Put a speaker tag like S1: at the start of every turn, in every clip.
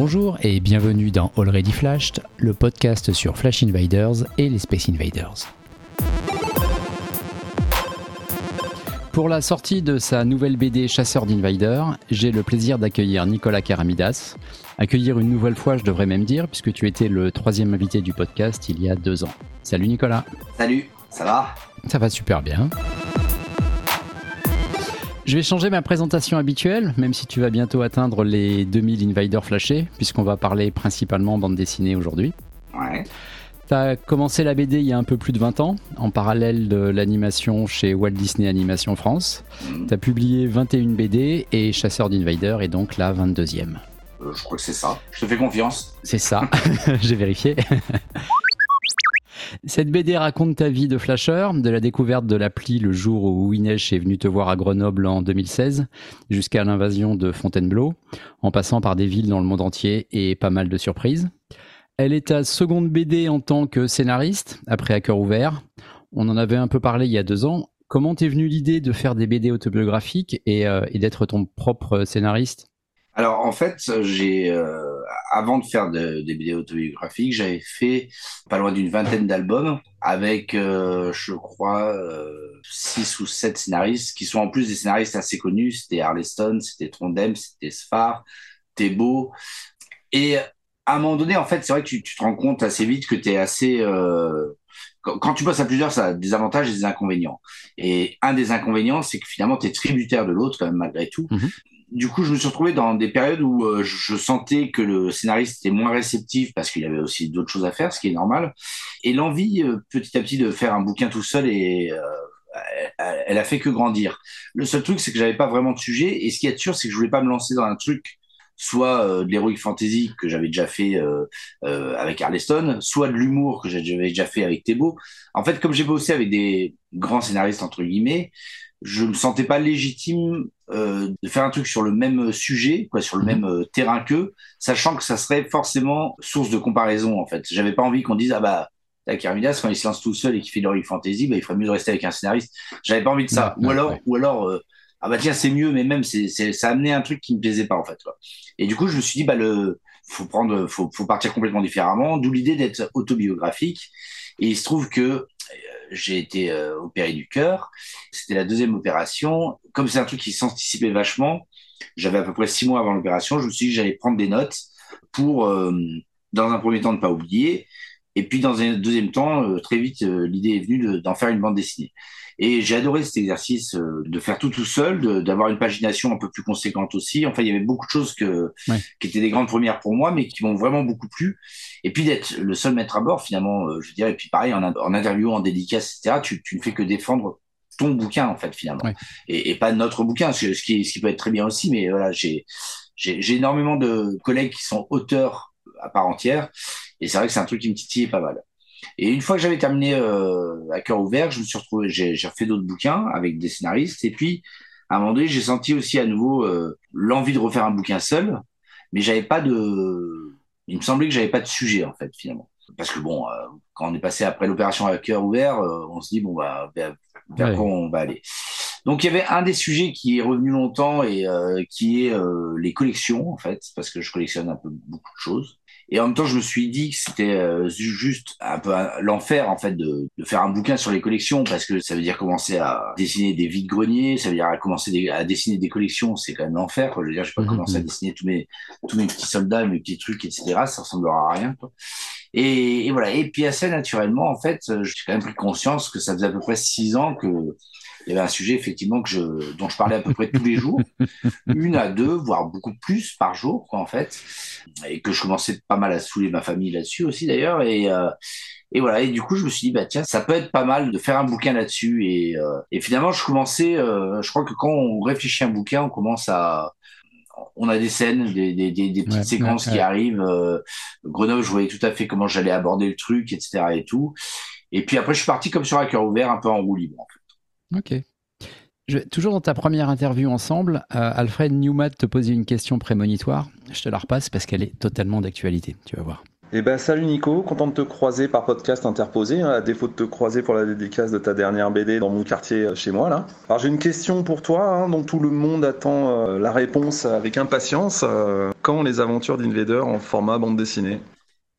S1: Bonjour et bienvenue dans Already Flashed, le podcast sur Flash Invaders et les Space Invaders. Pour la sortie de sa nouvelle BD Chasseur d'Invaders, j'ai le plaisir d'accueillir Nicolas Karamidas. Accueillir une nouvelle fois, je devrais même dire, puisque tu étais le troisième invité du podcast il y a deux ans. Salut Nicolas.
S2: Salut, ça va?
S1: Ça va super bien. Je vais changer ma présentation habituelle, même si tu vas bientôt atteindre les 2000 Invaders flashés, puisqu'on va parler principalement bande dessinée aujourd'hui.
S2: Ouais.
S1: Tu as commencé la BD il y a un peu plus de 20 ans, en parallèle de l'animation chez Walt Disney Animation France.
S2: Mhm.
S1: Tu as publié 21 BD et Chasseur d'Invaders est donc la 22e.
S2: Euh, je crois que c'est ça. Je te fais confiance.
S1: C'est ça, j'ai vérifié. Cette BD raconte ta vie de flasher, de la découverte de l'appli le jour où Winesh est venu te voir à Grenoble en 2016, jusqu'à l'invasion de Fontainebleau, en passant par des villes dans le monde entier et pas mal de surprises. Elle est ta seconde BD en tant que scénariste, après À cœur ouvert. On en avait un peu parlé il y a deux ans. Comment t'es venue l'idée de faire des BD autobiographiques euh, et d'être ton propre scénariste?
S2: Alors en fait, j'ai euh, avant de faire de- des BD autobiographiques, j'avais fait pas loin d'une vingtaine d'albums avec, euh, je crois, euh, six ou sept scénaristes qui sont en plus des scénaristes assez connus. C'était Arleston, c'était Trondheim, c'était Sfar, Thébault. Et à un moment donné, en fait, c'est vrai que tu, te rends compte assez vite que tu es assez... quand, quand tu bosses à plusieurs, ça a des avantages et des inconvénients. Et un des inconvénients, c'est que finalement, tu es tributaire de l'autre, quand même, malgré tout.
S1: Mhm.
S2: Du coup, je me suis retrouvé dans des périodes où euh, je sentais que le scénariste était moins réceptif parce qu'il avait aussi d'autres choses à faire, ce qui est normal. Et l'envie, euh, petit à petit, de faire un bouquin tout seul, et, euh, elle, elle a fait que grandir. Le seul truc, c'est que j'avais pas vraiment de sujet. Et ce qui est sûr, c'est que je voulais pas me lancer dans un truc soit euh, de l'heroic fantasy que j'avais déjà fait euh, euh, avec Arleston, soit de l'humour que j'avais déjà fait avec Thébault. En fait, comme j'ai bossé avec des grands scénaristes entre guillemets, je me sentais pas légitime euh, de faire un truc sur le même sujet, quoi, sur le
S1: Mhm.
S2: même euh, terrain qu'eux, sachant que ça serait forcément source de comparaison. En fait, j'avais pas envie qu'on dise ah bah la Carmidas quand il se lance tout seul et qu'il fait de l'heroic fantasy, bah il ferait mieux de rester avec un scénariste. J'avais pas envie de ça.
S1: Ouais,
S2: ou
S1: ouais,
S2: alors,
S1: ouais.
S2: ou alors. euh, ah bah tiens c'est mieux mais même c'est c'est ça a amené un truc qui me plaisait pas en fait quoi. Et du coup je me suis dit bah le faut prendre faut faut partir complètement différemment d'où l'idée d'être autobiographique et il se trouve que j'ai été euh, opéré du cœur. C'était la deuxième opération. Comme c'est un truc qui s'anticipait vachement j'avais à peu près six mois avant l'opération je me suis dit que j'allais prendre des notes pour euh, dans un premier temps ne pas oublier et puis dans un deuxième temps euh, très vite euh, l'idée est venue de- d'en faire une bande dessinée et j'ai adoré cet exercice euh, de faire tout tout seul, d'avoir une pagination un peu plus conséquente aussi. Enfin, il y avait beaucoup de choses que,
S1: Ouais.
S2: qui étaient des grandes premières pour moi, mais qui m'ont vraiment beaucoup plu. Et puis d'être le seul maître à bord, finalement, je veux dire, et puis pareil, en, en interview, en dédicace, etc., tu, tu ne fais que défendre ton bouquin, en fait, finalement.
S1: Ouais.
S2: Et, et pas notre bouquin, ce, ce qui, ce qui peut être très bien aussi, mais voilà, j'ai énormément de collègues qui sont auteurs à part entière, et c'est vrai que c'est un truc qui me titillait pas mal. Et une fois que j'avais terminé euh, à cœur ouvert, je me suis retrouvé, j'ai refait d'autres bouquins avec des scénaristes. Et puis, à un moment donné, j'ai senti aussi à nouveau euh, l'envie de refaire un bouquin seul, mais j'avais pas de. Il me semblait que j'avais pas de sujet en fait finalement. Parce que bon, euh, quand on est passé après l'opération à cœur ouvert, euh, on se dit bon bah vers, vers
S1: Ouais.
S2: quoi on va aller. Donc il y avait un des sujets qui est revenu longtemps et euh, qui est euh, les collections en fait, parce que je collectionne un peu beaucoup de choses. Et en même temps, je me suis dit que c'était euh, ju- juste un peu l'enfer en fait de, de faire un bouquin sur les collections parce que ça veut dire commencer à dessiner des vides greniers, ça veut dire à commencer des- à dessiner des collections, c'est quand même l'enfer. Je veux dire, je vais pas
S1: Mhm.
S2: commencer à dessiner tous mes tous mes petits soldats, mes petits trucs, etc. Ça ressemblera à rien. Quoi. Et, et voilà. Et puis assez naturellement, en fait, euh, j'ai quand même pris conscience que ça faisait à peu près six ans que il y avait un sujet effectivement que je, dont je parlais à peu près tous les jours, une à deux, voire beaucoup plus par jour, quoi, en fait, et que je commençais pas mal à saouler ma famille là-dessus aussi d'ailleurs, et euh, et voilà. Et du coup, je me suis dit bah tiens, ça peut être pas mal de faire un bouquin là-dessus, et euh, et finalement, je commençais, euh, je crois que quand on réfléchit à un bouquin, on commence à on a des scènes, des, des, des, des petites
S1: Ouais,
S2: séquences
S1: ouais,
S2: qui arrivent. Euh, Grenoble, je voyais tout à fait comment j'allais aborder le truc, etc. et tout. Et puis après, je suis parti comme sur un cœur ouvert, un peu en roue libre. En fait.
S1: Ok. Toujours dans ta première interview ensemble, euh, Alfred Newmat te posait une question prémonitoire. Je te la repasse parce qu'elle est totalement d'actualité, tu vas voir.
S3: Eh ben salut Nico, content de te croiser par podcast interposé, hein, à défaut de te croiser pour la dédicace de ta dernière BD dans mon quartier euh, chez moi là. Alors j'ai une question pour toi, hein, dont tout le monde attend euh, la réponse avec impatience. Quand les aventures d'Invader en format bande dessinée?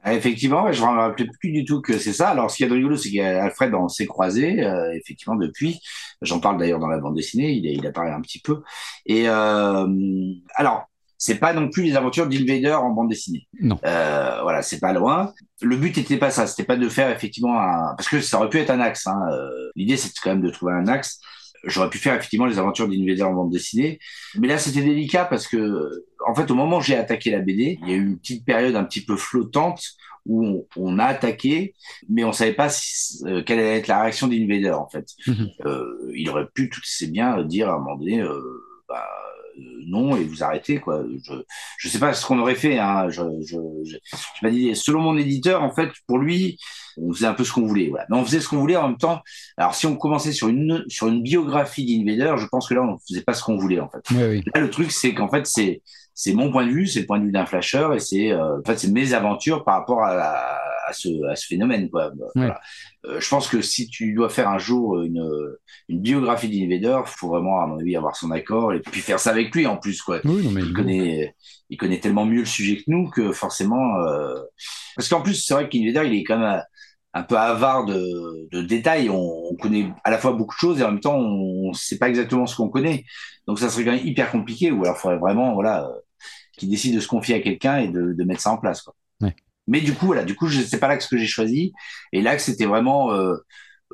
S2: Effectivement, je ne me rappelais plus du tout que c'est ça. Alors ce qui est rigolo, c'est qu'Alfred on s'est croisé effectivement depuis. J'en parle d'ailleurs dans la bande dessinée, il, il apparaît un petit peu. Et alors c'est pas non plus les aventures d'Invader en bande dessinée.
S1: Non.
S2: Euh, voilà, c'est pas loin. Le but n'était pas ça, c'était pas de faire effectivement un... parce que ça aurait pu être un axe. Hein. Euh, l'idée c'était quand même de trouver un axe. J'aurais pu faire effectivement les aventures d'Invader en bande dessinée, mais là c'était délicat parce que en fait au moment où j'ai attaqué la BD, il y a eu une petite période un petit peu flottante où on, a attaqué, mais on savait pas euh, quelle allait être la réaction d'Invader en fait. Mhm. euh, il aurait pu tout c'est bien dire à un moment donné. Euh, bah, non et vous arrêtez quoi. Je je sais pas ce qu'on aurait fait. Hein. Je je, je, je dit, selon mon éditeur en fait pour lui on faisait un peu ce qu'on voulait. Voilà. Mais on faisait ce qu'on voulait en même temps. Alors si on commençait sur une sur une biographie d'Invader, je pense que là on faisait pas ce qu'on voulait en fait.
S1: Oui,
S2: Là le truc c'est qu'en fait c'est c'est mon point de vue, c'est le point de vue d'un flasher et c'est euh, en fait c'est mes aventures par rapport à, à, ce, à ce phénomène quoi. Voilà. Euh, je pense que si tu dois faire un jour une, une biographie d'Invader, faut vraiment à mon avis avoir son accord et puis faire ça avec lui en plus quoi.
S1: Oui, non, mais
S2: il connaît il connaît tellement mieux le sujet que nous que forcément euh... parce qu'en plus c'est vrai qu'Invader il est quand même un peu avare de, de détails. On, on, connaît à la fois beaucoup de choses et en même temps on ne sait pas exactement ce qu'on connaît. Donc ça serait quand même hyper compliqué. Ou alors il faudrait vraiment voilà euh, qu'il décide de se confier à quelqu'un et de, de, mettre ça en place. Quoi. Mais du coup voilà, du coup c'est pas l'axe que j'ai choisi. Et l'axe c'était vraiment euh,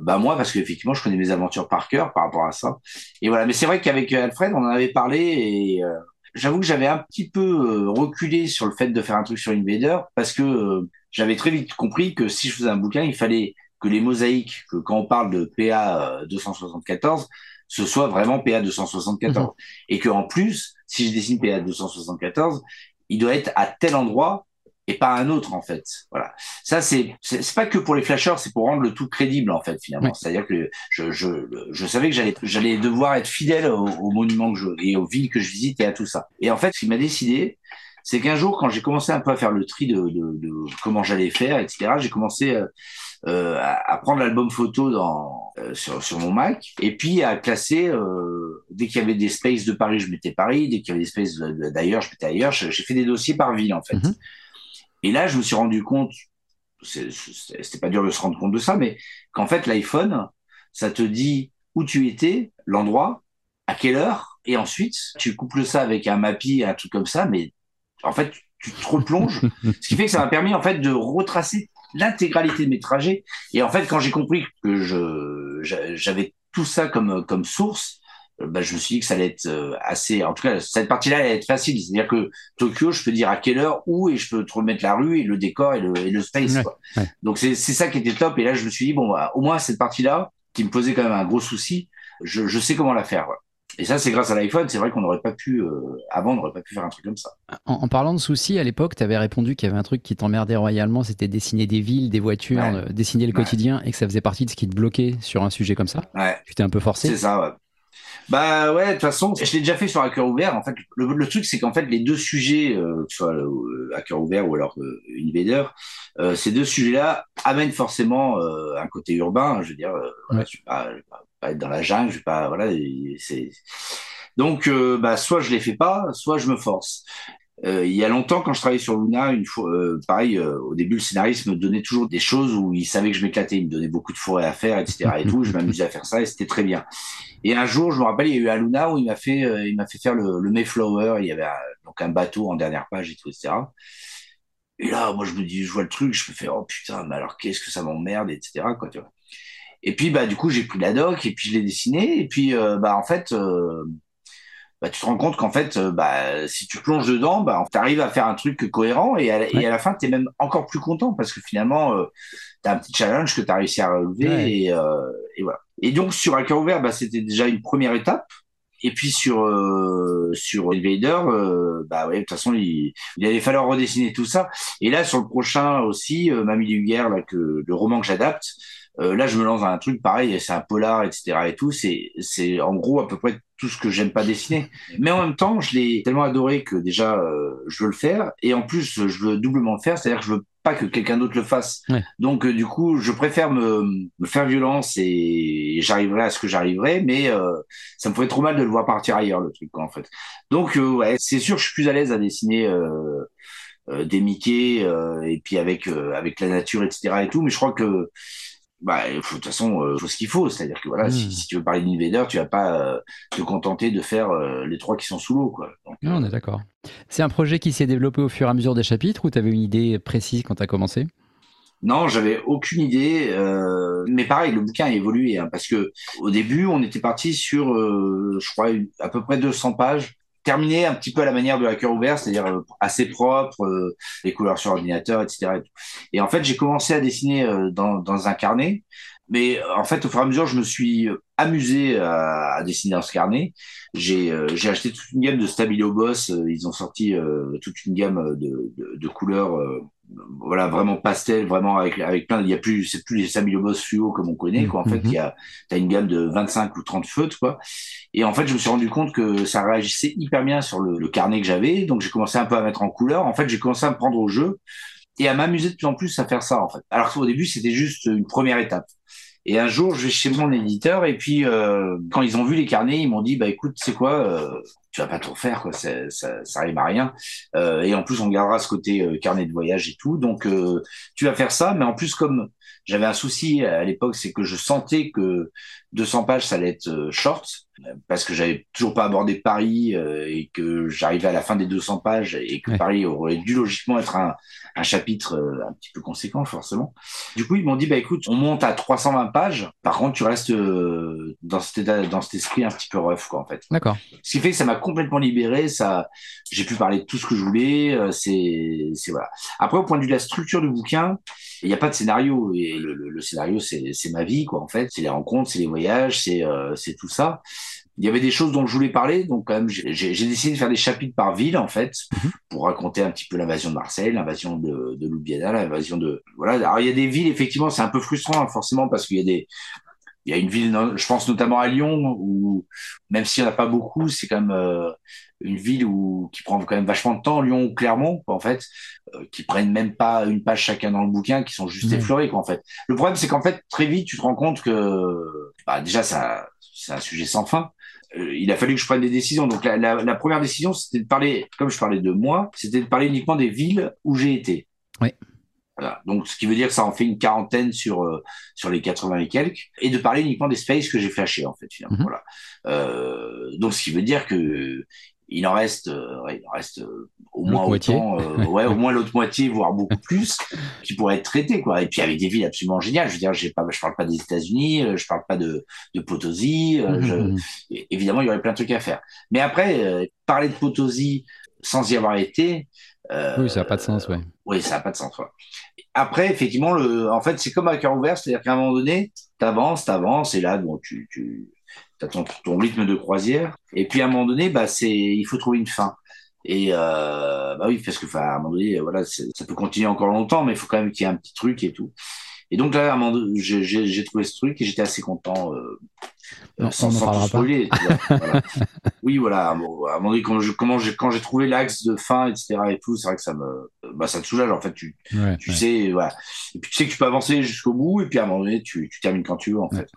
S2: bah moi parce qu'effectivement je connais mes aventures par cœur par rapport à ça. Et voilà. Mais c'est vrai qu'avec Alfred on en avait parlé et euh, j'avoue que j'avais un petit peu euh, reculé sur le fait de faire un truc sur Invader parce que euh, j'avais très vite compris que si je faisais un bouquin, il fallait que les mosaïques, que quand on parle de PA 274, ce soit vraiment PA 274. Mhm. Et que en plus, si je dessine PA 274, il doit être à tel endroit et pas un autre en fait. Voilà. Ça c'est c'est pas que pour les flashers, c'est pour rendre le tout crédible en fait finalement. C'est-à-dire que je, je je savais que j'allais j'allais devoir être fidèle aux, aux monuments que je et aux villes que je visite et à tout ça. Et en fait, ce qui m'a décidé, c'est qu'un jour quand j'ai commencé un peu à faire le tri de, de, de comment j'allais faire, etc. J'ai commencé euh, euh à, prendre l'album photo dans euh, sur, sur mon Mac et puis à classer euh, dès qu'il y avait des spaces de Paris je mettais Paris dès qu'il y avait des spaces d'ailleurs je mettais ailleurs j'ai fait des dossiers par ville en fait mm-hmm. Et là, je me suis rendu compte, c'était pas dur de se rendre compte de ça, mais qu'en fait, l'iPhone, ça te dit où tu étais, l'endroit, à quelle heure, et ensuite, tu couples ça avec un Mappy, un truc comme ça, mais en fait, tu te replonges. ce qui fait que ça m'a permis, en fait, de retracer l'intégralité de mes trajets. Et en fait, quand j'ai compris que je, j'avais tout ça comme, comme source, bah, je me suis dit que ça allait être euh, assez. En tout cas, cette partie-là allait être facile. C'est-à-dire que Tokyo, je peux dire à quelle heure, où, et je peux te remettre la rue et le décor et le, et le space. quoi. Donc c'est ça qui était top. Et là, je me suis dit bon, bah, au moins cette partie-là, qui me posait quand même un gros souci, je, je sais comment la faire. Et ça, c'est grâce à l'iPhone. C'est vrai qu'on n'aurait pas pu, euh, avant, on n'aurait pas pu faire un truc comme ça.
S1: En, en parlant de soucis, à l'époque, tu avais répondu qu'il y avait un truc qui t'emmerdait royalement, c'était dessiner des villes, des voitures, ouais. dessiner le ouais. quotidien, et que ça faisait partie de ce qui te bloquait sur un sujet comme ça.
S2: Ouais.
S1: Tu t'es un peu forcé.
S2: C'est ça. Bah ouais, de toute façon, je l'ai déjà fait sur un cœur ouvert. En fait, le, le truc, c'est qu'en fait, les deux sujets, euh, que ce soit euh, à cœur ouvert ou alors euh, Invader, euh, ces deux sujets-là amènent forcément un côté urbain. Je veux dire, voilà, je, vais pas, je vais pas être dans la jungle, je vais pas, voilà, c'est. Donc, bah, soit je les fais pas, soit je me force. Euh, il y a longtemps, quand je travaillais sur Luna, une fois, euh, pareil, euh, au début, le scénariste me donnait toujours des choses où il savait que je m'éclatais. Il me donnait beaucoup de forêts à faire, etc. et tout. Je m'amusais à faire ça et c'était très bien. Et un jour, je me rappelle, il y a eu à Luna où il m'a fait, euh, il m'a fait faire le, le, Mayflower. Il y avait un, donc un bateau en dernière page et tout, etc. Et là, moi, je me dis, je vois le truc, je me fais, oh putain, mais alors qu'est-ce que ça m'emmerde, etc. Quoi, tu vois. Et puis, bah, du coup, j'ai pris la doc et puis je l'ai dessiné. Et puis, euh, bah, en fait, euh, bah, tu te rends compte qu'en fait, euh, bah, si tu plonges dedans, bah, tu arrives à faire un truc cohérent et à, ouais. et à la fin, tu es même encore plus content parce que finalement, euh, tu as un petit challenge que tu as réussi à relever ouais. et, euh, et, voilà. Et donc, sur un cœur ouvert, bah, c'était déjà une première étape. Et puis sur sur Invader, bah ouais, de toute façon, il, il allait falloir redessiner tout ça. Et là, sur le prochain aussi, Mamie Luguerre, là, que le roman que j'adapte, euh, là, je me lance dans un truc pareil, c'est un polar, etc. et tout. C'est, c'est en gros à peu près tout ce que j'aime pas dessiner. Mais en même temps, je l'ai tellement adoré que déjà, euh, je veux le faire. Et en plus, je veux doublement le faire, c'est-à-dire que je veux pas que quelqu'un d'autre le fasse. Donc du coup, je préfère me, me faire violence et, j'arriverai à ce que j'arriverai, mais ça me ferait trop mal de le voir partir ailleurs le truc quoi, en fait. Donc ouais, c'est sûr, je suis plus à l'aise à dessiner. des Mickey et puis avec avec la nature etc et tout mais je crois que bah, de toute façon, il euh, faut ce qu'il faut. C'est-à-dire que voilà, si, hmm. tu veux parler d'Invader, tu vas pas euh, te contenter de faire euh, les trois qui sont sous l'eau. Quoi.
S1: non, on est d'accord. C'est un projet qui s'est développé au fur et à mesure des chapitres ou tu avais une idée précise quand tu as commencé?
S2: Non, j'avais aucune idée, mais pareil, le bouquin a évolué hein, parce que au début, on était parti sur, je crois, à peu près 200 pages terminé un petit peu à la manière de la cœur ouvert, c'est-à-dire euh, assez propre, euh, les couleurs sur ordinateur, etc. Et, en fait, j'ai commencé à dessiner euh, dans, un carnet, mais en fait, au fur et à mesure, je me suis amusé à, à dessiner dans ce carnet. J'ai j'ai acheté toute une gamme de Stabilo Boss. Ils ont sorti toute une gamme de, de, de couleurs voilà vraiment pastel vraiment avec avec plein il y a plus c'est plus les Stabilo Boss fluo comme on connaît quoi en fait mhm. il y a t'as une gamme de 25 ou 30 feutres quoi et en fait je me suis rendu compte que ça réagissait hyper bien sur le, le carnet que j'avais donc j'ai commencé un peu à mettre en couleur en fait j'ai commencé à me prendre au jeu et à m'amuser de plus en plus à faire ça en fait alors qu'au début c'était juste une première étape et un jour, je vais chez mon éditeur et puis euh, quand ils ont vu les carnets, ils m'ont dit bah écoute, c'est quoi, euh, tu vas pas tout faire quoi, ça, ça, ça arrive à rien. Euh, et en plus, on gardera ce côté euh, carnet de voyage et tout, donc euh, tu vas faire ça. Mais en plus, comme j'avais un souci à l'époque, c'est que je sentais que 200 pages, ça allait être short parce que j'avais toujours pas abordé Paris et que j'arrivais à la fin des 200 pages et que Paris aurait dû logiquement être un, un chapitre euh, un petit peu conséquent forcément. Du coup, ils m'ont dit bah écoute, on monte à 320 pages. Par contre, tu restes euh, dans cet état, dans cet esprit un petit peu rough quoi en fait.
S1: D'accord.
S2: Ce qui fait que ça m'a complètement libéré. Ça, j'ai pu parler de tout ce que je voulais. Euh, c'est, c'est voilà. Après, au point de vue de la structure du bouquin, il n'y a pas de scénario et le, le, scénario c'est, ma vie quoi en fait. C'est les rencontres, c'est les voyages, c'est c'est tout ça il y avait des choses dont je voulais parler, donc quand même j'ai décidé de faire des chapitres par ville en fait mhm. pour raconter un petit peu l'invasion de Marseille, l'invasion de, de Ljubljana, l'invasion de voilà. Alors il y a des villes effectivement, c'est un peu frustrant hein, forcément parce qu'il y a des il y a une ville, je pense notamment à Lyon, où même s'il n'y en a pas beaucoup, c'est quand même euh, une ville où qui prend quand même vachement de temps. Lyon ou Clermont, en fait, euh, qui prennent même pas une page chacun dans le bouquin, qui sont juste mmh. effleurés, quoi, en fait. Le problème, c'est qu'en fait, très vite, tu te rends compte que bah, déjà, ça, c'est un sujet sans fin. Euh, il a fallu que je prenne des décisions. Donc la, la, la première décision, c'était de parler, comme je parlais de moi, c'était de parler uniquement des villes où j'ai été.
S1: Oui.
S2: Voilà. Donc, ce qui veut dire que ça en fait une quarantaine sur euh, sur les 80 et quelques, et de parler uniquement des spaces que j'ai flashés en fait. Finalement. Mm-hmm. Voilà. Euh, donc, ce qui veut dire que il en reste, euh, ouais, il en reste au moins autant, ouais, au moins l'autre moitié, voire beaucoup plus, qui pourrait être traité, quoi. Et puis avec des villes absolument géniales. Je veux dire, j'ai pas, je parle pas des États-Unis, je parle pas de, de Potosi. Je, mmh, mmh. Évidemment, il y aurait plein de trucs à faire. Mais après, parler de Potosi sans y avoir été.
S1: oui, ça n'a pas de sens, ouais.
S2: Oui, ça n'a pas de sens, ouais. Après, effectivement, le, en fait, c'est comme à cœur ouvert, c'est-à-dire qu'à un moment donné, t'avances, t'avances, et là, bon, tu, tu, as ton, rythme de croisière. Et puis à un moment donné, bah, c'est, il faut trouver une fin. Et euh, bah oui, parce que à un moment donné, voilà, ça peut continuer encore longtemps, mais il faut quand même qu'il y ait un petit truc et tout. Et donc là, j'ai trouvé ce truc et j'étais assez content. Euh,
S1: non, sans, sans spoiler.
S2: voilà. oui, voilà. à un moment donné, quand j'ai comment quand j'ai trouvé l'axe de fin, etc. et tout, c'est vrai que ça me, bah, ça te soulage. En fait, tu, tu sais, voilà. Et puis tu sais que tu peux avancer jusqu'au bout, et puis à un moment donné, tu, tu termines quand tu veux, en fait.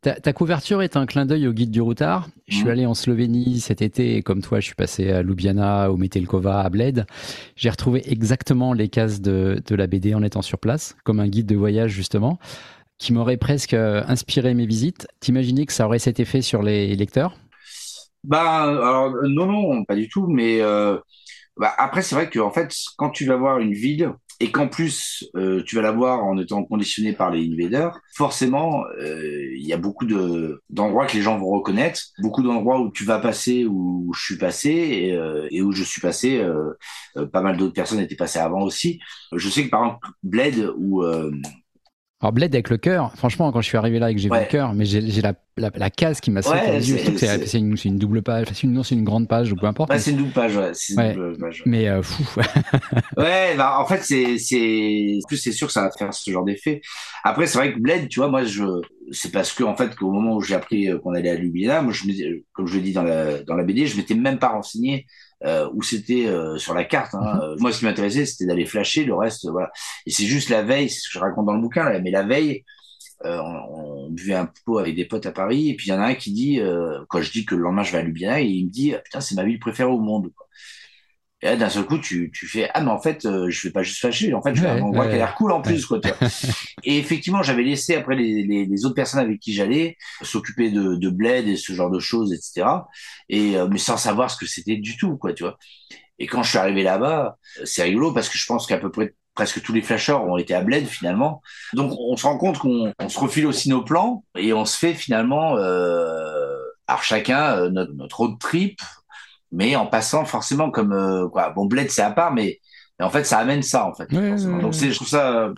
S1: Ta, couverture est un clin d'œil au guide du routard. Je suis mmh. allé en Slovénie cet été et comme toi, je suis passé à Ljubljana, au Metelkova, à Bled. J'ai retrouvé exactement les cases de, la BD en étant sur place, comme un guide de voyage justement, qui m'aurait presque euh, inspiré mes visites. T'imaginais que ça aurait cet effet sur les lecteurs?
S2: Bah, alors non, non, pas du tout. Mais euh, bah, après, c'est vrai que en fait, quand tu vas voir une ville, et qu'en plus euh, tu vas l'avoir en étant conditionné par les invaders, forcément euh, il y a beaucoup de d'endroits que les gens vont reconnaître, beaucoup d'endroits où tu vas passer, où je suis passé et, euh, et où je suis passé. pas mal d'autres personnes étaient passées avant aussi. Je sais que par exemple Bled ou
S1: alors Bled avec le cœur, franchement, quand je suis arrivé là et que j'ai vu le cœur, mais j'ai la, la, case qui m'a sauté ouais. C'est une, une, double page, c'est une, une grande page ou peu importe.
S2: c'est une double page, ouais. Une double page,
S1: Mais euh, fou.
S2: ouais, bah, en fait, c'est, c'est, plus c'est sûr que ça va faire ce genre d'effet. Après, c'est vrai que Bled, tu vois, moi, je, c'est parce que en fait, qu'au moment où j'ai appris euh, qu'on allait à Ljubljana, moi, je me, comme je l'ai dit dans la, dans la BD, je m'étais même pas renseigné euh, où c'était euh, sur la carte. Hein. Mhm. Moi, ce qui m'intéressait, c'était d'aller flasher. Le reste, voilà. Et c'est juste la veille, c'est ce que je raconte dans le bouquin, là, mais la veille, euh, on, on, buvait un pot avec des potes à Paris, et puis il y en a un qui dit, quand je dis que le lendemain je vais à Ljubljana, et il me dit, putain, c'est ma ville préférée au monde. Et là, d'un seul coup, tu, tu fais ah mais en fait, euh, je vais pas juste fâcher. En fait, je vais un endroit qui a l'air cool en plus, quoi. et effectivement, j'avais laissé après les, les, les, autres personnes avec qui j'allais s'occuper de, de bled et ce genre de choses, etc. Et euh, mais sans savoir ce que c'était du tout, quoi, tu vois. Et quand je suis arrivé là-bas, c'est rigolo parce que je pense qu'à peu près presque tous les flashers ont été à Bled finalement. Donc on se rend compte qu'on se refile aussi nos plans et on se fait finalement, euh, alors chacun euh, notre, notre road trip mais en passant forcément comme euh, quoi. Bon, Bled c'est à part, mais, en fait ça amène ça en fait. Donc c'est, je trouve ça,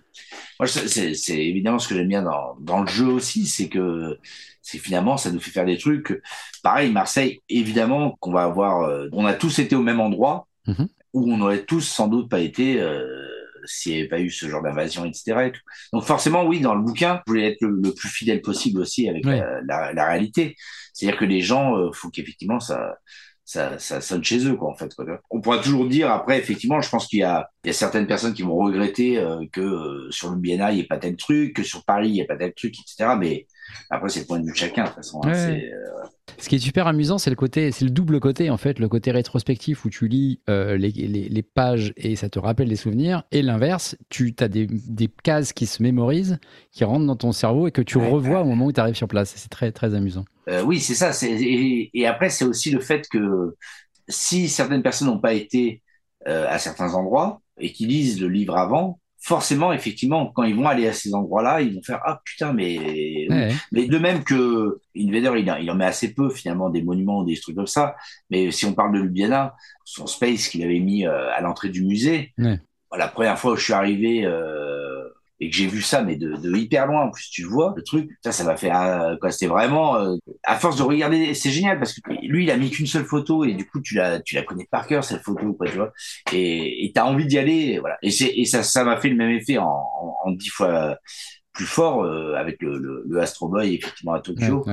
S2: moi c'est, c'est évidemment ce que j'aime bien dans, dans le jeu aussi, c'est que c'est finalement ça nous fait faire des trucs. Pareil, Marseille, évidemment qu'on va avoir, euh, on a tous été au même endroit mm-hmm. où on aurait tous sans doute pas été. Euh, s'il n'y avait pas eu ce genre d'invasion, etc. Donc forcément, oui, dans le bouquin, je voulais être le, plus fidèle possible aussi avec la, la, la, réalité. C'est-à-dire que les gens, euh, faut qu'effectivement ça, ça, ça sonne chez eux, quoi, en fait. Quoi. On pourra toujours dire, après, effectivement, je pense qu'il y a, il y a certaines personnes qui vont regretter euh, que euh, sur le BNA, il n'y ait pas tel truc, que sur Paris, il n'y ait pas tel truc, etc. Mais après, c'est le point de vue de chacun, de toute façon. Hein, euh,
S1: Ce qui est super amusant, c'est le côté, c'est le double côté, en fait, le côté rétrospectif où tu lis les, les, les, pages et ça te rappelle des souvenirs, et l'inverse, tu as des, des, cases qui se mémorisent, qui rentrent dans ton cerveau et que tu revois au moment où tu arrives sur place. C'est très, très amusant.
S2: Euh, oui, c'est ça. Et, et, après, c'est aussi le fait que si certaines personnes n'ont pas été euh, à certains endroits et qui lisent le livre avant, forcément, effectivement, quand ils vont aller à ces endroits-là, ils vont faire ah putain, mais mais de même que Invader, il, il en met assez peu finalement des monuments ou des trucs comme ça. Mais si on parle de Ljubljana, son space qu'il avait mis euh, à l'entrée du musée, la première fois où je suis arrivé. Euh, et que j'ai vu ça, mais de, de, hyper loin. En plus, tu vois le truc. Ça, ça m'a fait euh, quoi. C'était vraiment euh, à force de regarder, c'est génial parce que lui, il a mis qu'une seule photo et du coup, tu la, tu la connais par cœur cette photo, quoi, tu vois. Et t'as envie d'y aller, voilà. Et c'est et ça, ça m'a fait le même effet en, en, dix fois plus fort euh, avec le, le, le, Astro Boy effectivement à Tokyo.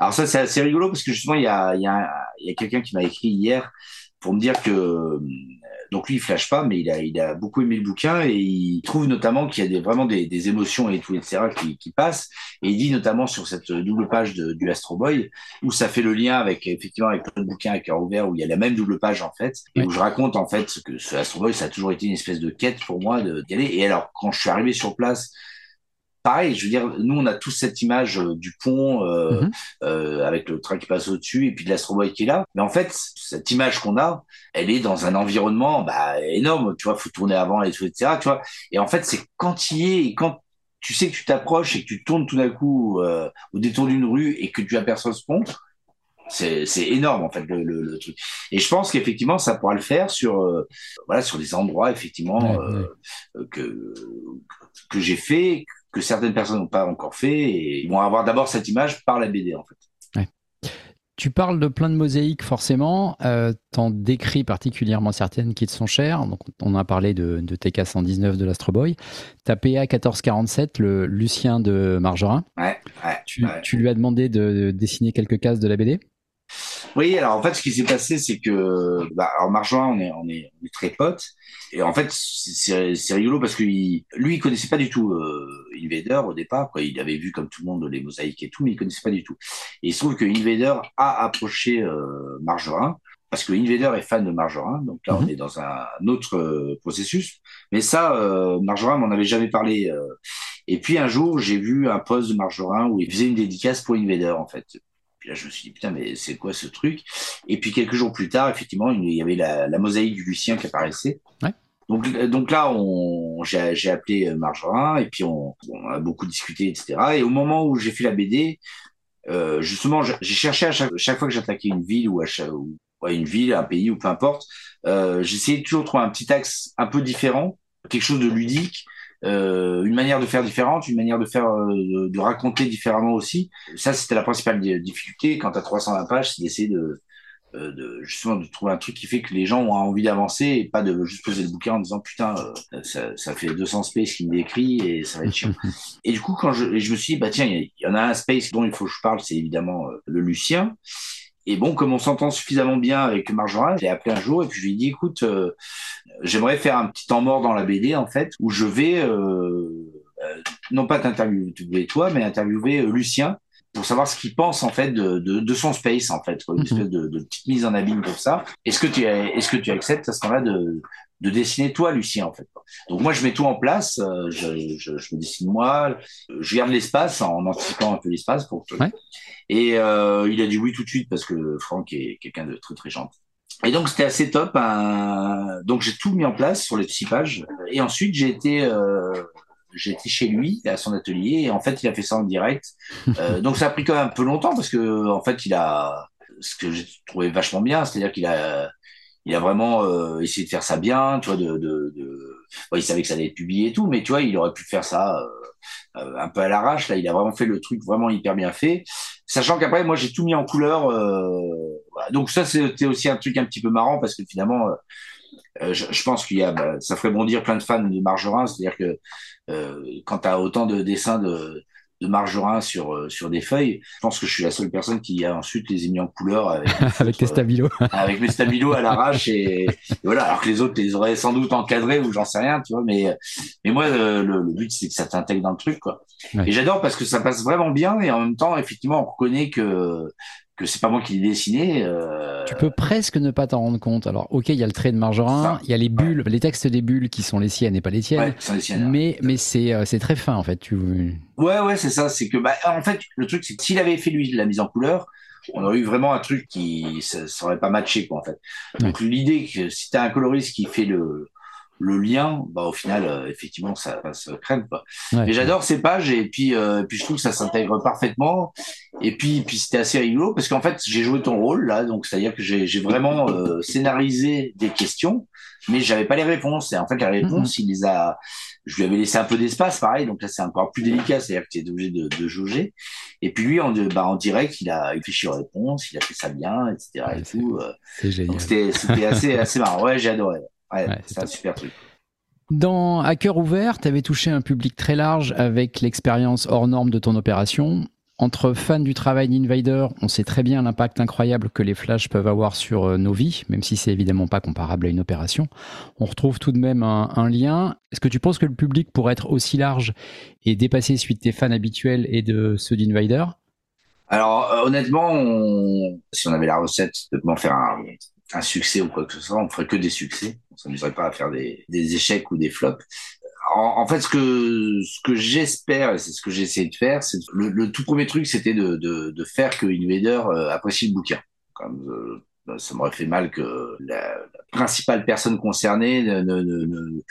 S2: Alors ça, c'est assez rigolo parce que justement, il y a, il y a, il y a quelqu'un qui m'a écrit hier pour me dire que donc lui, il flash pas, mais il a, il a beaucoup aimé le bouquin et il trouve notamment qu'il y a des, vraiment des, des, émotions et tout, etc., qui, qui passent. Et il dit notamment sur cette double page de, du Astro Boy, où ça fait le lien avec, effectivement, avec le bouquin à cœur ouvert, où il y a la même double page, en fait, et où je raconte, en fait, que ce Astro Boy, ça a toujours été une espèce de quête pour moi d'y aller. Et alors, quand je suis arrivé sur place, pareil, je veux dire, nous, on a tous cette image euh, du pont euh, mhm. euh, avec le train qui passe au-dessus et puis de l'astroboy qui est là. Mais en fait, cette image qu'on a, elle est dans un environnement bah, énorme. Tu vois, faut tourner avant et tout, etc. Tu vois. Et en fait, c'est quand il est et quand tu sais que tu t'approches et que tu tournes tout d'un coup euh, au détour d'une rue et que tu aperçois ce pont, c'est énorme en fait le, le, le, truc. Et je pense qu'effectivement ça pourra le faire sur euh, voilà sur des endroits effectivement euh, que que j'ai fait que certaines personnes n'ont pas encore fait et ils vont avoir d'abord cette image par la BD en fait.
S1: Tu parles de plein de mosaïques forcément, euh, t'en décris particulièrement certaines qui te sont chères. Donc, on a parlé de, de TK119 de l'Astro Boy. T'as PA 1447, le Lucien de Margerin.
S2: Ouais, ouais,
S1: tu, tu, lui as demandé de dessiner quelques cases de la BD
S2: oui, alors en fait, ce qui s'est passé, c'est que, bah, alors Marjoin, on est, on est, on est très potes, et en fait, c'est rigolo parce que lui, il connaissait pas du tout euh, Invader au départ, quoi. Il avait vu comme tout le monde les mosaïques et tout, mais il connaissait pas du tout. Et il se trouve que Invader a approché euh, Marjorin parce que Invader est fan de Marjorin, donc là, on mhm. est dans un, autre euh, processus. Mais ça, euh, Marjorin m'en avait jamais parlé. Euh. Et puis un jour, j'ai vu un post de Marjorin où il faisait une dédicace pour Invader, en fait là, je me suis dit, putain, mais c'est quoi ce truc? Et puis quelques jours plus tard, effectivement, il y avait la, la mosaïque du Lucien qui apparaissait. Ouais. Donc, donc là, j'ai appelé euh, Marjorin et puis on, on, a beaucoup discuté, etc. Et au moment où j'ai fait la BD, euh, justement, j'ai cherché à chaque, chaque fois que j'attaquais une ville ou, à ou une ville, un pays ou peu importe, euh, j'essayais toujours de trouver un petit axe un peu différent, quelque chose de ludique, euh, une manière de faire différente, une manière de faire, euh, de, raconter différemment aussi. Ça, c'était la principale difficulté quand tu as 320 pages, c'est d'essayer de, euh, de, justement de trouver un truc qui fait que les gens ont envie d'avancer et pas de juste poser le bouquin en disant putain ça, ça, fait 200 space qui me décrit et ça va être chiant. et du coup quand je, je me suis dit bah tiens il y, en a un space dont il faut que je parle c'est évidemment le Lucien Et bon, comme on s'entend suffisamment bien avec Marjorin, j'ai appelé un jour et puis je lui ai dit, écoute, euh, j'aimerais faire un petit temps mort dans la BD, en fait, où je vais, euh, euh, non pas t'interviewer toi, mais interviewer Lucien pour savoir ce qu'il pense, en fait, de, de, de, son space, en fait, une mhm. espèce de, de, petite mise en abîme comme ça. Est-ce que tu, est-ce que tu acceptes à ce moment-là de, de dessiner toi, Lucien, en fait. Donc moi, je mets tout en place, je, je, je me dessine moi, je garde l'espace en anticipant un peu l'espace pour que... Et euh, il a dit oui tout de suite parce que Franck est quelqu'un de très très gentil. Et donc c'était assez top. Hein. Donc j'ai tout mis en place sur les six pages. Et ensuite j'ai été euh, j'ai été chez lui à son atelier et en fait il a fait ça en direct. Euh, donc ça a pris quand même un peu longtemps parce que en fait il a ce que j'ai trouvé vachement bien, c'est-à-dire qu'il a il a vraiment euh, essayé de faire ça bien, tu vois, de, de, de... il savait que ça allait être publié et tout, mais tu vois, il aurait pu faire ça euh, euh, un peu à l'arrache. Là, il a vraiment fait le truc vraiment hyper bien fait, sachant qu'après, moi, j'ai tout mis en couleur. Voilà. Donc ça, c'était aussi un truc un petit peu marrant parce que finalement, je, je, pense qu'il y a, bah, ça ferait bondir plein de fans de Margerin, c'est-à-dire que quand tu as autant de dessins de de margerin sur euh, sur des feuilles. Je pense que je suis la seule personne qui a ensuite les mis en couleur avec,
S1: avec tes stabilos,
S2: avec mes stabilos à l'arrache et, voilà. Alors que les autres les auraient sans doute encadrés ou j'en sais rien, tu vois. Mais mais moi le, le but c'est que ça t'intègre dans le truc quoi. Et j'adore parce que ça passe vraiment bien et en même temps effectivement on reconnaît que que c'est pas moi qui l'ai dessiné. Euh...
S1: Tu peux presque ne pas t'en rendre compte. Alors, ok, il y a le trait de Margerin, il y a les bulles, les textes des bulles qui sont les siennes et pas les tiennes.
S2: Ouais, les siennes,
S1: mais mais c'est euh, c'est très fin en fait. Tu...
S2: Ouais ouais c'est ça. C'est que bah en fait le truc c'est que s'il avait fait lui la mise en couleur, on aurait eu vraiment un truc qui ça, ça aurait pas matché quoi en fait. Donc l'idée que si t'as un coloriste qui fait le le lien, bah au final, euh, effectivement, ça, passe crème. Quoi. Mais j'adore ces pages et puis, euh, puis je trouve que ça s'intègre parfaitement. Et puis, puis c'était assez rigolo parce qu'en fait, j'ai joué ton rôle là, donc c'est-à-dire que j'ai vraiment euh, scénarisé des questions, mais j'avais pas les réponses. Et en fait, les réponses, il les a. Je lui avais laissé un peu d'espace, pareil. Donc là, c'est encore plus délicat, c'est-à-dire que tu es obligé de, de jauger. Et puis lui, en, bah, en direct, il a réfléchi aux réponses, il a fait ça bien, etc. et tout. Donc c'était assez, assez marrant. Ouais, j'ai adoré. Ouais, c'est un super truc.
S1: Dans À cœur ouvert, tu avais touché un public très large avec l'expérience hors norme de ton opération. Entre fans du travail d'Invader, on sait très bien l'impact incroyable que les flashs peuvent avoir sur euh, nos vies, même si c'est évidemment pas comparable à une opération. On retrouve tout de même un, lien. Est-ce que tu penses que le public pourrait être aussi large et dépasser celui de tes fans habituels et de ceux d'Invader?
S2: Alors euh, honnêtement, si on avait la recette de comment faire un, un succès ou quoi que ce soit, on ferait que des succès. On s'amuserait pas à faire des, des, échecs ou des flops. En, en, fait, ce que ce que j'espère et c'est ce que j'ai de faire, c'est le, le, tout premier truc, c'était de, de, de, faire que Invader euh, apprécie le bouquin. Comme euh, ça m'aurait fait mal que la, la, principale personne concernée ne, ne, ne,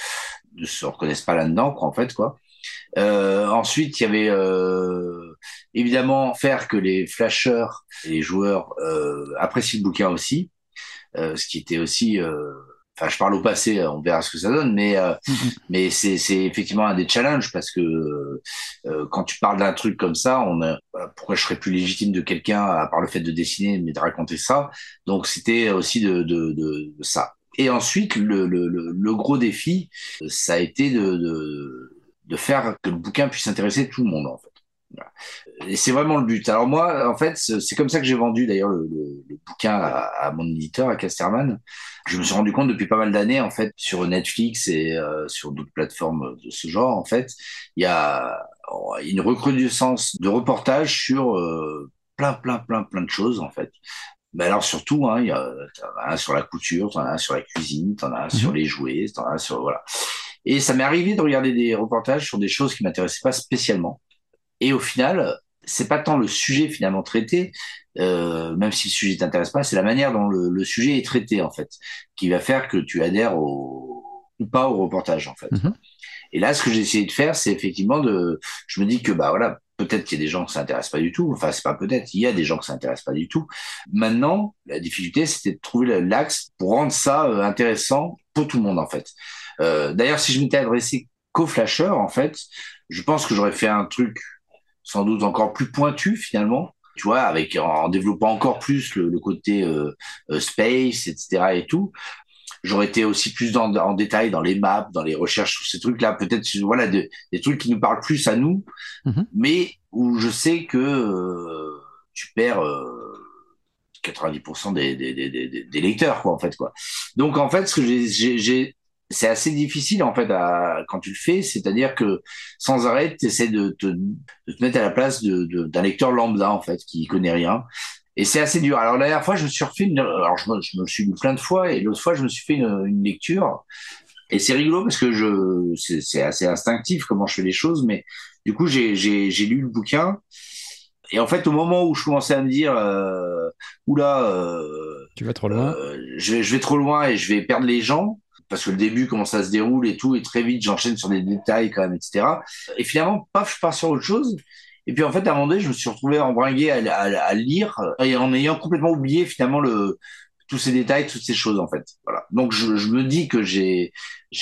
S2: ne se reconnaisse pas là-dedans, en fait, quoi. Euh, ensuite, il y avait euh, évidemment faire que les flasheurs les joueurs euh, apprécient le bouquin aussi. Euh, ce qui était aussi euh, enfin je parle au passé on verra ce que ça donne mais euh, mais c'est c'est effectivement un des challenges parce que euh, quand tu parles d'un truc comme ça on a, pourquoi je serais plus légitime de quelqu'un à part le fait de dessiner mais de raconter ça? Donc c'était aussi de, de, de, de, ça. Et ensuite le, le, le, gros défi ça a été de, de, de faire que le bouquin puisse intéresser tout le monde en fait et c'est vraiment le but. Alors moi, en fait, c'est comme ça que j'ai vendu d'ailleurs le, le, le, bouquin à, à, mon éditeur, à Casterman. Je me suis rendu compte depuis pas mal d'années, en fait, sur Netflix et euh, sur d'autres plateformes de ce genre, en fait, il y a une recrudescence de reportages sur euh, plein, plein, plein, plein de choses, en fait. Mais alors surtout, hein, il y a un sur la couture, t'en as un sur la cuisine, t'en as un sur mhm. les jouets, t'en as un sur voilà. Et ça m'est arrivé de regarder des reportages sur des choses qui m'intéressaient pas spécialement. Et au final, c'est pas tant le sujet finalement traité, euh, même si le sujet t'intéresse pas, c'est la manière dont le, le, sujet est traité en fait, qui va faire que tu adhères au, ou pas au reportage en fait. Mm-hmm. Et là, ce que j'ai essayé de faire, c'est effectivement de, je me dis que bah voilà, peut-être qu'il y a des gens que ça intéresse pas du tout. Enfin, c'est pas peut-être, il y a des gens que ça intéresse pas du tout. Maintenant, la difficulté, c'était de trouver l'axe pour rendre ça euh, intéressant pour tout le monde en fait. Euh, D'ailleurs, si je m'étais adressé qu'aux flasheurs, en fait, je pense que j'aurais fait un truc sans doute encore plus pointu finalement tu vois avec en développant encore plus le, le côté euh, euh, space etc et tout j'aurais été aussi plus dans, en détail dans les maps dans les recherches tous ces trucs là peut-être voilà de, des trucs qui nous parlent plus à nous mm-hmm. mais où je sais que euh, tu perds 90% des, des, des, des, lecteurs, quoi, en fait, quoi. Donc, en fait, ce que j'ai, c'est assez difficile, en fait, à, quand tu le fais, c'est-à-dire que sans arrêt, tu essaies de te, de te mettre à la place d'un lecteur lambda, en fait, qui connaît rien. Et c'est assez dur. Alors, la dernière fois, je me suis refait une, alors je me, je me suis lu plein de fois, et l'autre fois, je me suis fait une, une lecture. Et c'est rigolo parce que je, c'est assez instinctif comment je fais les choses, mais du coup, j'ai lu le bouquin et en fait, au moment où je commençais à me dire, euh, oula, euh,
S1: tu vas trop loin,
S2: euh, je, vais, je vais trop loin et je vais perdre les gens, parce que le début, comment ça se déroule et tout, et très vite, j'enchaîne sur des détails quand même, etc. Et finalement, paf, je pars sur autre chose. Et puis en fait, à un moment donné, je me suis retrouvé embringué à, à, à lire, et en ayant complètement oublié finalement le, tous ces détails, toutes ces choses en fait. Voilà. Donc je, me dis que j'ai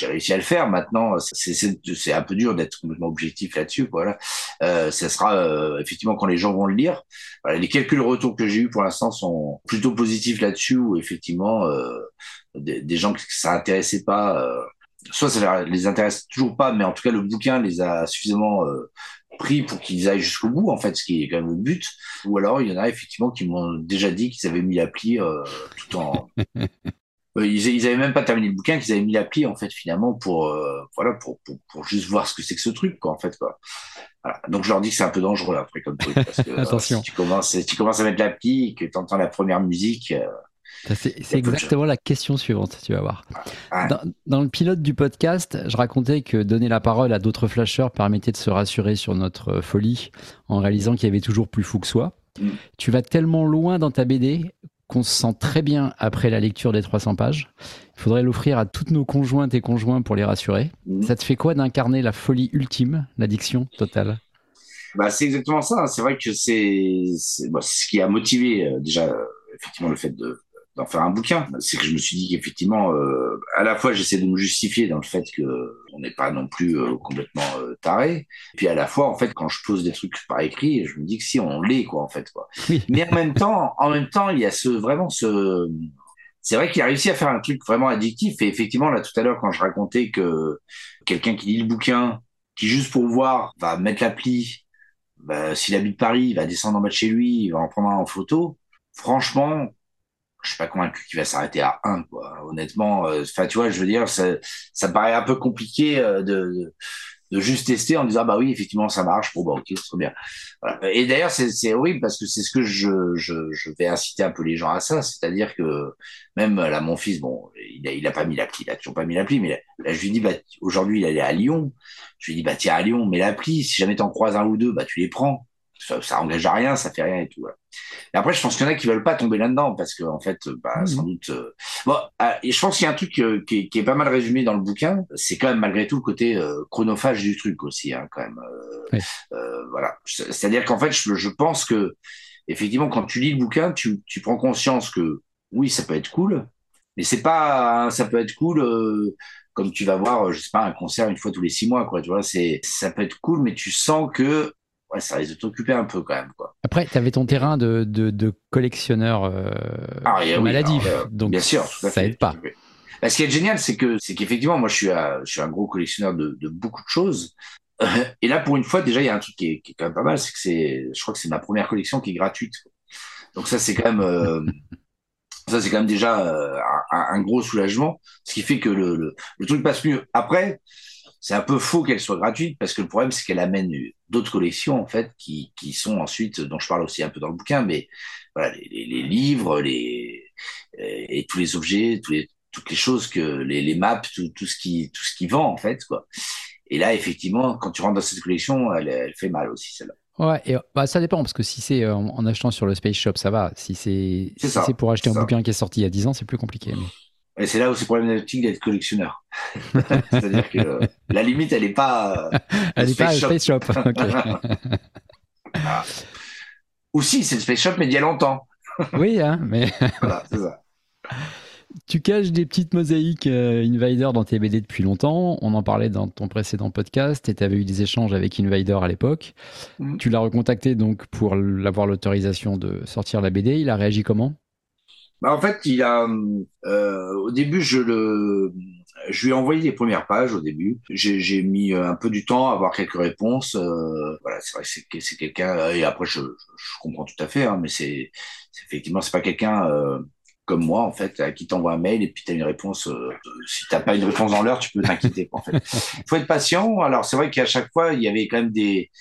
S2: réussi à le faire. Maintenant, c'est un peu dur d'être complètement objectif là-dessus. Voilà. Euh, ça sera euh, effectivement quand les gens vont le lire. Voilà, les quelques retours que j'ai eu pour l'instant sont plutôt positifs là-dessus. Où effectivement euh, des, gens que ça intéressait pas. Soit ça les intéresse toujours pas, mais en tout cas le bouquin les a suffisamment pris pour qu'ils aillent jusqu'au bout, en fait, ce qui est quand même le but. Ou alors, il y en a effectivement qui m'ont déjà dit qu'ils avaient mis l'appli euh, tout en. Euh, ils, ils avaient même pas terminé le bouquin, qu'ils avaient mis l'appli, en fait, finalement, pour, euh, voilà, pour, pour, pour, juste voir ce que c'est que ce truc, quoi, en fait, quoi. Voilà. Donc, je leur dis que c'est un peu dangereux, après, comme truc. Parce que,
S1: Attention.
S2: si tu commences, tu commences à mettre l'appli et que tu entends la première musique,
S1: c'est exactement la question suivante, tu vas voir. Dans, le pilote du podcast, je racontais que donner la parole à d'autres flasheurs permettait de se rassurer sur notre folie en réalisant qu'il y avait toujours plus fou que soi. Mm. Tu vas tellement loin dans ta BD qu'on se sent très bien après la lecture des 300 pages. Il faudrait l'offrir à toutes nos conjointes et conjoints pour les rassurer. Mm. Ça te fait quoi d'incarner la folie ultime, l'addiction totale?
S2: Bah, c'est exactement ça. C'est vrai que c'est ce qui a motivé euh, déjà euh, effectivement le fait de, d'en faire un bouquin. C'est que je me suis dit qu'effectivement, euh, à la fois j'essaie de me justifier dans le fait que on n'est pas non plus euh, complètement euh, taré, puis à la fois en fait quand je pose des trucs par écrit, je me dis que si on l'est quoi en fait quoi. Mais en même temps, en même temps, il y a ce vraiment ce c'est vrai qu'il a réussi à faire un truc vraiment addictif et effectivement là tout à l'heure quand je racontais que quelqu'un qui lit le bouquin, qui juste pour voir va mettre l'appli, bah, s'il habite Paris, il va descendre en bas de chez lui, il va en prendre un en photo. Franchement, je suis pas convaincu qu'il va s'arrêter à 1 quoi. Honnêtement euh, enfin tu vois je veux dire ça, ça me paraît un peu compliqué euh, de, de, juste tester en disant bah oui effectivement ça marche. Bon bah ok c'est trop bien. Et d'ailleurs c'est horrible parce que c'est ce que je, je je vais inciter un peu les gens à ça. C'est-à-dire que même là mon fils bon il a il a pas mis l'appli. Il a pas mis l'appli mais là, je lui dis bah aujourd'hui il est à Lyon. Je lui dis bah tiens à Lyon mets l'appli. Si jamais t'en croises un ou deux bah tu les prends ça, ça engage à rien, ça fait rien et tout. Voilà. Et après, je pense qu'il y en a qui veulent pas tomber là-dedans parce que en fait, bah, mmh. sans doute. Euh... Bon, euh, et je pense qu'il y a un truc euh, qui, est, qui, est, pas mal résumé dans le bouquin. C'est quand même malgré tout le côté euh, chronophage du truc aussi, hein, quand même. Oui. voilà. C'est-à-dire qu'en fait, je, je, pense que effectivement, quand tu lis le bouquin, tu, tu prends conscience que oui, ça peut être cool, mais c'est pas, hein, ça peut être cool comme tu vas voir, je sais pas, un concert une fois tous les six mois, quoi. Tu vois, c'est, ça peut être cool, mais tu sens que ouais, ça risque de t'occuper un peu quand même. Quoi.
S1: Après, tu avais ton terrain de, de, de collectionneur euh, ah, oui, maladif, alors, donc bien sûr, ça aide pas.
S2: Bah, ce qui est génial, c'est que c'est qu'effectivement, moi, je suis, à, je suis un gros collectionneur de, de beaucoup de choses. Et là, pour une fois, déjà, il y a un truc qui est, qui est quand même pas mal, c'est que c'est, je crois que c'est ma première collection qui est gratuite. Donc ça, c'est quand même, euh, ça, c'est quand même déjà euh, un, un, gros soulagement, ce qui fait que le, le, le truc passe mieux. Après, c'est un peu faux qu'elle soit gratuite parce que le problème c'est qu'elle amène d'autres collections en fait qui, qui sont ensuite dont je parle aussi un peu dans le bouquin mais voilà les, les, les livres les et tous les objets tous les, toutes les choses que les, les maps tout, tout ce qui tout ce qui vend en fait quoi et là effectivement quand tu rentres dans cette collection elle, elle fait mal aussi celle-là
S1: Ouais, et bah, ça dépend, parce que si c'est en, en, achetant sur le Space Shop, ça va. Si c'est si pour acheter un ça. bouquin qui est sorti il y a 10 ans, c'est plus compliqué. Mais...
S2: Et c'est là où c'est problématique d'être collectionneur. C'est-à-dire que euh, la limite, elle n'est pas.
S1: Euh, elle n'est pas à Space Shop. okay.
S2: ah. Aussi, c'est le Space Shop, mais d'il y a longtemps.
S1: oui, hein, mais.
S2: voilà, c'est ça.
S1: Tu caches des petites mosaïques euh, Invader dans tes BD depuis longtemps. On en parlait dans ton précédent podcast et tu avais eu des échanges avec Invader à l'époque. Mm. Tu l'as recontacté donc pour avoir l'autorisation de sortir la BD. Il a réagi comment?
S2: Bah, en fait, il a euh, au début, je le je lui ai envoyé les premières pages au début. J'ai mis un peu du temps à avoir quelques réponses. voilà, c'est vrai que c'est quelqu'un. Et après, je, je, comprends tout à fait, hein, mais c'est effectivement c'est pas quelqu'un comme moi, en fait, à qui t'envoie un mail et puis tu as une réponse. Euh, si t'as pas une réponse dans l'heure, tu peux t'inquiéter. en fait, il faut être patient. Alors c'est vrai qu'à chaque fois, il y avait quand même des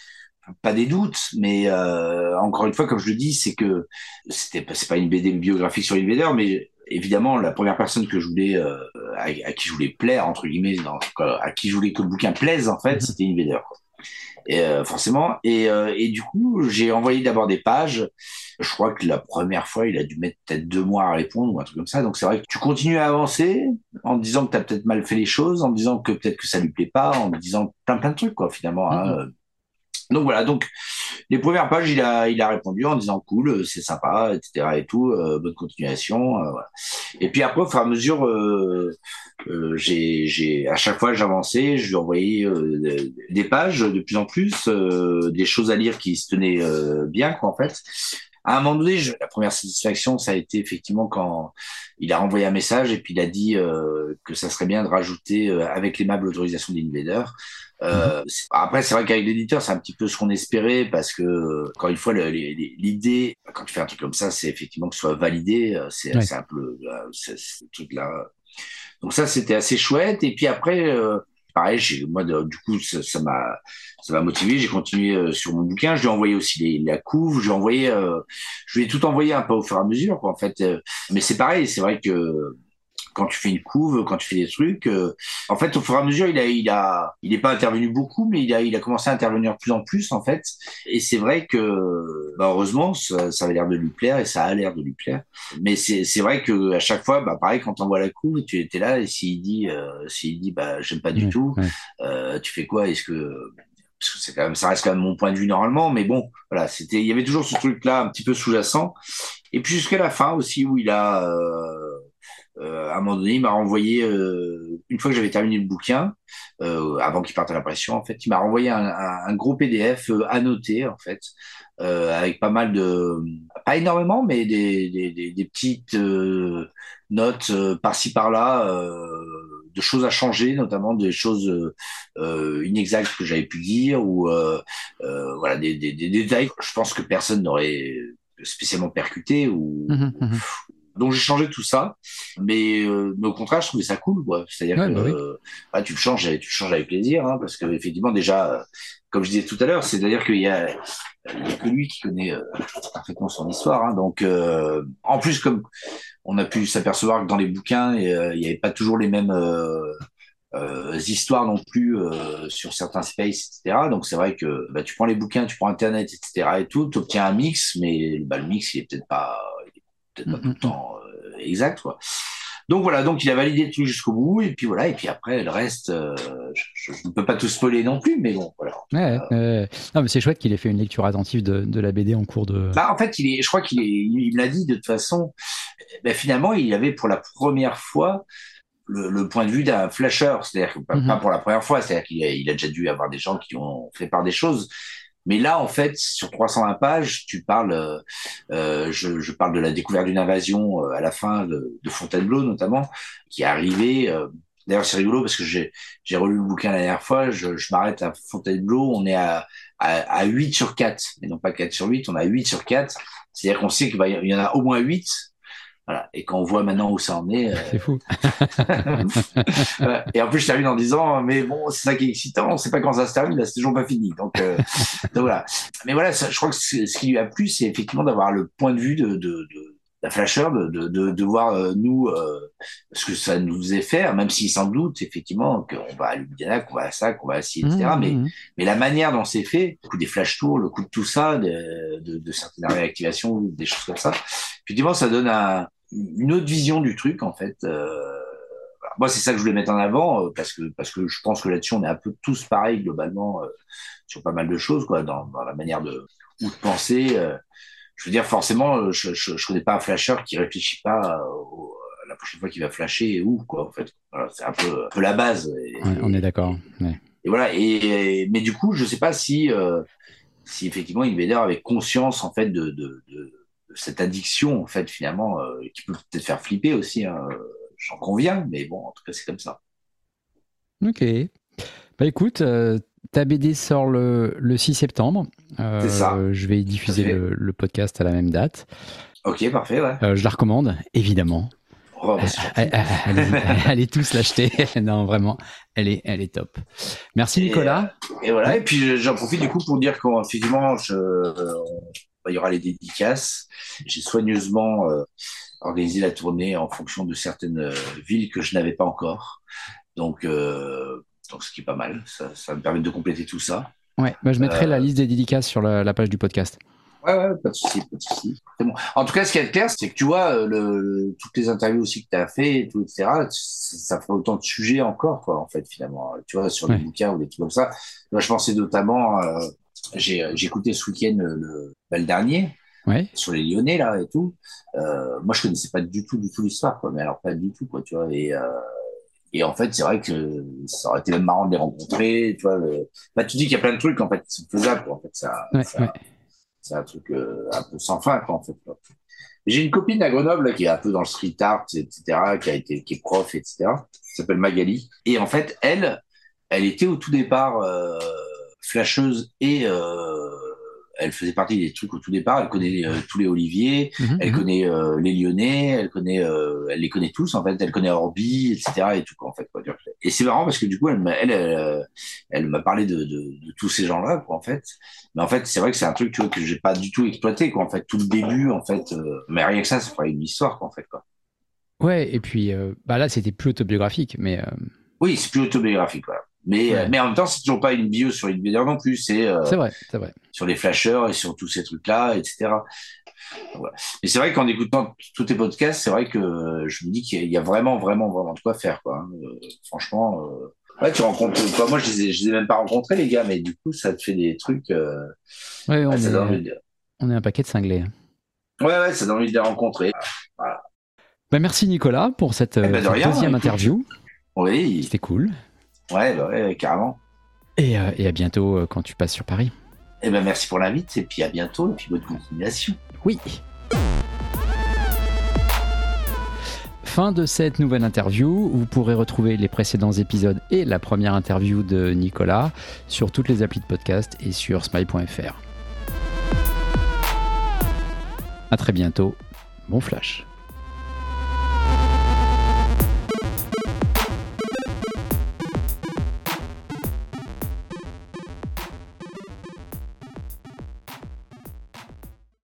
S2: pas des doutes, mais euh, encore une fois, comme je le dis, c'est que c'était c'est pas une BD biographique sur Invader, mais évidemment, la première personne que je voulais, euh, à, qui je voulais plaire entre guillemets, à qui je voulais que le bouquin plaise, en fait, mm-hmm. c'était Invader. Quoi. Et, euh, forcément. Et, euh, et, du coup, j'ai envoyé d'abord des pages. Je crois que la première fois, il a dû mettre peut-être deux mois à répondre ou un truc comme ça. Donc c'est vrai que tu continues à avancer en disant que tu as peut-être mal fait les choses, en disant que peut-être que ça lui plaît pas, en disant plein plein de trucs quoi finalement. Hein. Mm-hmm. Donc voilà, donc les premières pages, il a, il a répondu en disant cool, euh, c'est sympa, etc. et tout, euh, bonne continuation. Euh, voilà. Et puis après, au fur et à mesure, euh, j'ai, j'ai, à chaque fois, j'avançais, je lui envoyais des pages de plus en plus, des choses à lire qui se tenaient bien, quoi, en fait. À un moment donné, je, la première satisfaction, ça a été effectivement quand il a renvoyé un message et puis il a dit que ça serait bien de rajouter avec l'aimable autorisation d'Invader euh, après, c'est vrai qu'avec l'éditeur, c'est un petit peu ce qu'on espérait parce que, encore une fois, l'idée, quand tu fais un truc comme ça, c'est effectivement que ce soit validé. Euh, c'est un peu euh, ce truc-là. Donc ça, c'était assez chouette. Et puis après, euh, pareil, moi, du coup, ça m'a ça m'a motivé. J'ai continué sur mon bouquin. Je lui ai envoyé aussi les, la couve. Je lui ai envoyé, je lui ai tout envoyé un peu au fur et à mesure, quoi, en fait. Mais c'est pareil. C'est vrai que quand tu fais une couve, quand tu fais des trucs. Euh, en fait, au fur et à mesure, il a, il a, il n'est pas intervenu beaucoup, mais il a, il a commencé à intervenir de plus en plus, en fait. Et c'est vrai que, bah, heureusement, ça, ça avait l'air de lui plaire et ça a l'air de lui plaire. Mais c'est, c'est vrai que à chaque fois, bah, pareil, quand on voit la couve, tu étais là et s'il dit, euh, s'il dit, bah, j'aime pas du tout, euh, tu fais quoi? Est-ce que parce que c'est quand même, ça reste quand même mon point de vue normalement, mais bon, voilà, c'était, il y avait toujours ce truc-là un petit peu sous-jacent. Et puis jusqu'à la fin aussi où il a, euh, euh, à un moment donné, il m'a renvoyé, euh, une fois que j'avais terminé le bouquin, euh, avant qu'il parte à l'impression, en fait, il m'a renvoyé un, gros PDF annoté, en fait, avec pas mal de, pas énormément, mais des, des, petites notes par-ci par-là de choses à changer, notamment des choses euh, inexactes que j'avais pu dire ou euh, euh, voilà des, des, des, détails. Je pense que personne n'aurait spécialement percuté ou, mmh mmh donc j'ai changé tout ça, mais, euh, mais, au contraire, je trouvais ça cool, quoi. C'est-à-dire que bah euh, bah, tu le changes, tu le changes avec plaisir, hein, parce que effectivement déjà, comme je disais tout à l'heure, c'est-à-dire qu'il y a, il y a que lui qui connaît euh, parfaitement son histoire. Hein, donc euh, en plus, comme on a pu s'apercevoir que dans les bouquins, il n'y avait pas toujours les mêmes histoires non plus sur certains spaces, etc. Donc c'est vrai que bah, tu prends les bouquins, tu prends Internet, etc. et tout, tu obtiens un mix, mais bah, le mix, il est peut-être pas peut-être pas tout le temps euh, exact, quoi. Donc voilà, donc il a validé le truc jusqu'au bout, et puis voilà, et puis après le reste, euh, je, ne peux pas tout spoiler non plus, mais bon, voilà.
S1: Ouais, non, mais c'est chouette qu'il ait fait une lecture attentive de, de, la BD en cours de.
S2: Bah en fait, il est, je crois qu'il est, il l'a dit de toute façon. Ben, finalement, il avait pour la première fois le, le point de vue d'un flasher, c'est-à-dire pas, pas, pour la première fois, c'est-à-dire qu'il a, il a déjà dû avoir des gens qui ont fait part des choses, mais là, en fait, sur 320 pages, tu parles, euh, euh, je, je, parle de la découverte d'une invasion euh, à la fin de, de, Fontainebleau, notamment, qui est arrivée. Euh, D'ailleurs, c'est rigolo parce que j'ai relu le bouquin la dernière fois, je, je m'arrête à Fontainebleau, on est à, à, à, 8 sur 4, et non pas 4 sur 8, on a 8 sur 4. C'est-à-dire qu'on sait qu'il y en a au moins 8 et quand on voit maintenant où ça en est.
S1: Euh, c'est fou.
S2: et en plus, je termine en disant, mais bon, c'est ça qui est excitant, on ne sait pas quand ça se termine, là, c'est toujours pas fini. Donc, euh, donc voilà. Mais voilà, je crois que ce qui lui a plu, c'est effectivement d'avoir le point de vue de, de, de la flasher, de, de, de, voir euh, nous ce que ça nous faisait faire, même s'il s'en doute effectivement qu'on va à Ljubljana, qu'on va à ça, qu'on va à ci, etc. Mmh, mais, mmh. mais la manière dont c'est fait, le coup des flash tours, le coup de tout ça, de, de, de certaines réactivations, des choses comme ça, effectivement, ça donne un, une autre vision du truc en fait. Euh, moi, c'est ça que je voulais mettre en avant euh, parce que parce que je pense que là-dessus, on est un peu tous pareils globalement euh, sur pas mal de choses, quoi, dans, dans la manière de ou de penser. je veux dire, forcément, je, je, je connais pas un flasher qui réfléchit pas au, la prochaine fois qu'il va flasher et où, quoi. En fait, c'est un peu, un peu la base.
S1: Et, on est d'accord. Ouais.
S2: Et voilà. Et, mais du coup, je sais pas si si effectivement Invader avait conscience en fait de, de, de cette addiction, en fait, finalement, euh, qui peut peut-être faire flipper aussi, hein, j'en conviens, mais bon, en tout cas, c'est comme ça.
S1: Ok. Bah écoute, euh, ta BD sort le, le 6 septembre.
S2: C'est ça.
S1: Je vais diffuser le, le podcast à la même date.
S2: Ok, parfait, ouais.
S1: Euh, je la recommande, évidemment.
S2: Oh, bah,
S1: Allez, allez- allez tous l'acheter. non, vraiment, elle est, elle est top. Merci
S2: Et,
S1: Nicolas.
S2: Et voilà, et puis j'en profite du coup pour dire qu'effectivement, je, euh, il y aura les dédicaces. J'ai soigneusement euh, organisé la tournée en fonction de certaines euh, villes que je n'avais pas encore. Donc, euh, donc ce qui est pas mal. Ça, ça me permet de compléter tout ça.
S1: Ouais, bah, je mettrai
S2: Euh,
S1: la liste des dédicaces sur la, la page du podcast.
S2: Ouais, ouais, pas de souci, pas de souci. Bon. En tout cas, ce qui est clair, c'est que tu vois, le, toutes les interviews aussi que tu as fait, tout, etc., ça, fait autant de sujets encore, quoi, en fait, finalement. Tu vois, sur les
S1: Ouais.
S2: bouquins ou des trucs comme ça. Moi, je pensais notamment, euh, j'ai j'ai écouté ce week-end le, le, bah, le dernier,
S1: Ouais.
S2: sur les Lyonnais, là, et tout. Euh, moi, je connaissais pas du tout, du tout l'histoire, quoi, mais alors pas du tout, quoi, tu vois. Et, euh, et en fait, c'est vrai que ça aurait été même marrant de les rencontrer, tu vois. le- Bah, tu dis qu'il y a plein de trucs, en fait, qui sont faisables, quoi, en fait, ça,
S1: Ouais,
S2: ça-
S1: ouais.
S2: c'est un truc euh, un peu sans fin, quoi, en fait. J'ai une copine à Grenoble là, qui est un peu dans le street art, etc., qui a été, qui est prof, etc., qui s'appelle Magali. Et en fait, elle, elle était au tout départ euh, flasheuse et euh, elle faisait partie des trucs au tout départ. Elle connaît euh, tous les Oliviers,
S1: Mhm,
S2: elle
S1: mhm.
S2: connaît euh, les Lyonnais, elle connaît, euh, elle les connaît tous en fait. Elle connaît Orbi, etc. et tout quoi, en fait. Quoi. Et c'est marrant parce que du coup, elle, m'a- elle, elle, elle m'a parlé de, de, de tous ces gens-là, quoi, en fait. Mais en fait, c'est vrai que c'est un truc, tu vois, que j'ai pas du tout exploité, quoi. En fait, tout le début, en fait, mais rien que ça, ça ferait une histoire, quoi, en fait, quoi.
S1: Ouais, et puis bah là, c'était plus autobiographique, mais
S2: Oui, c'est plus autobiographique, voilà. Mais,
S1: Ouais.
S2: mais en même temps, c'est toujours pas une bio sur une non plus. C'est euh,
S1: c'est vrai, c'est vrai.
S2: sur les flashers et sur tous ces trucs-là, etc. Voilà. Mais c'est vrai qu'en écoutant tous tes podcasts, c'est vrai que je me dis qu'il y a- vraiment, vraiment, vraiment de quoi faire, quoi. hein. Euh, franchement, euh, ouais, tu rencontres, quoi. Moi, je les, ai, je les ai même pas rencontrés, les gars, mais du coup, ça te fait des trucs. Euh,
S1: Ouais, on,
S2: ouais, donne
S1: est,
S2: de-
S1: on est un paquet de cinglés.
S2: ouais, ouais, ça donne envie de les rencontrer.
S1: Bah, merci Nicolas pour cette,
S2: Eh ben, de
S1: cette
S2: rien,
S1: deuxième interview.
S2: Oui,
S1: C'était cool.
S2: Ouais, bah ouais, carrément.
S1: Et, euh, et à bientôt euh, quand tu passes sur Paris.
S2: Eh ben, merci pour l'invite, et puis à bientôt, et puis bonne continuation.
S1: Oui. Fin de cette nouvelle interview. Vous pourrez retrouver les précédents épisodes et la première interview de Nicolas sur toutes les applis de podcast et sur smile.fr. À très bientôt. Bon flash.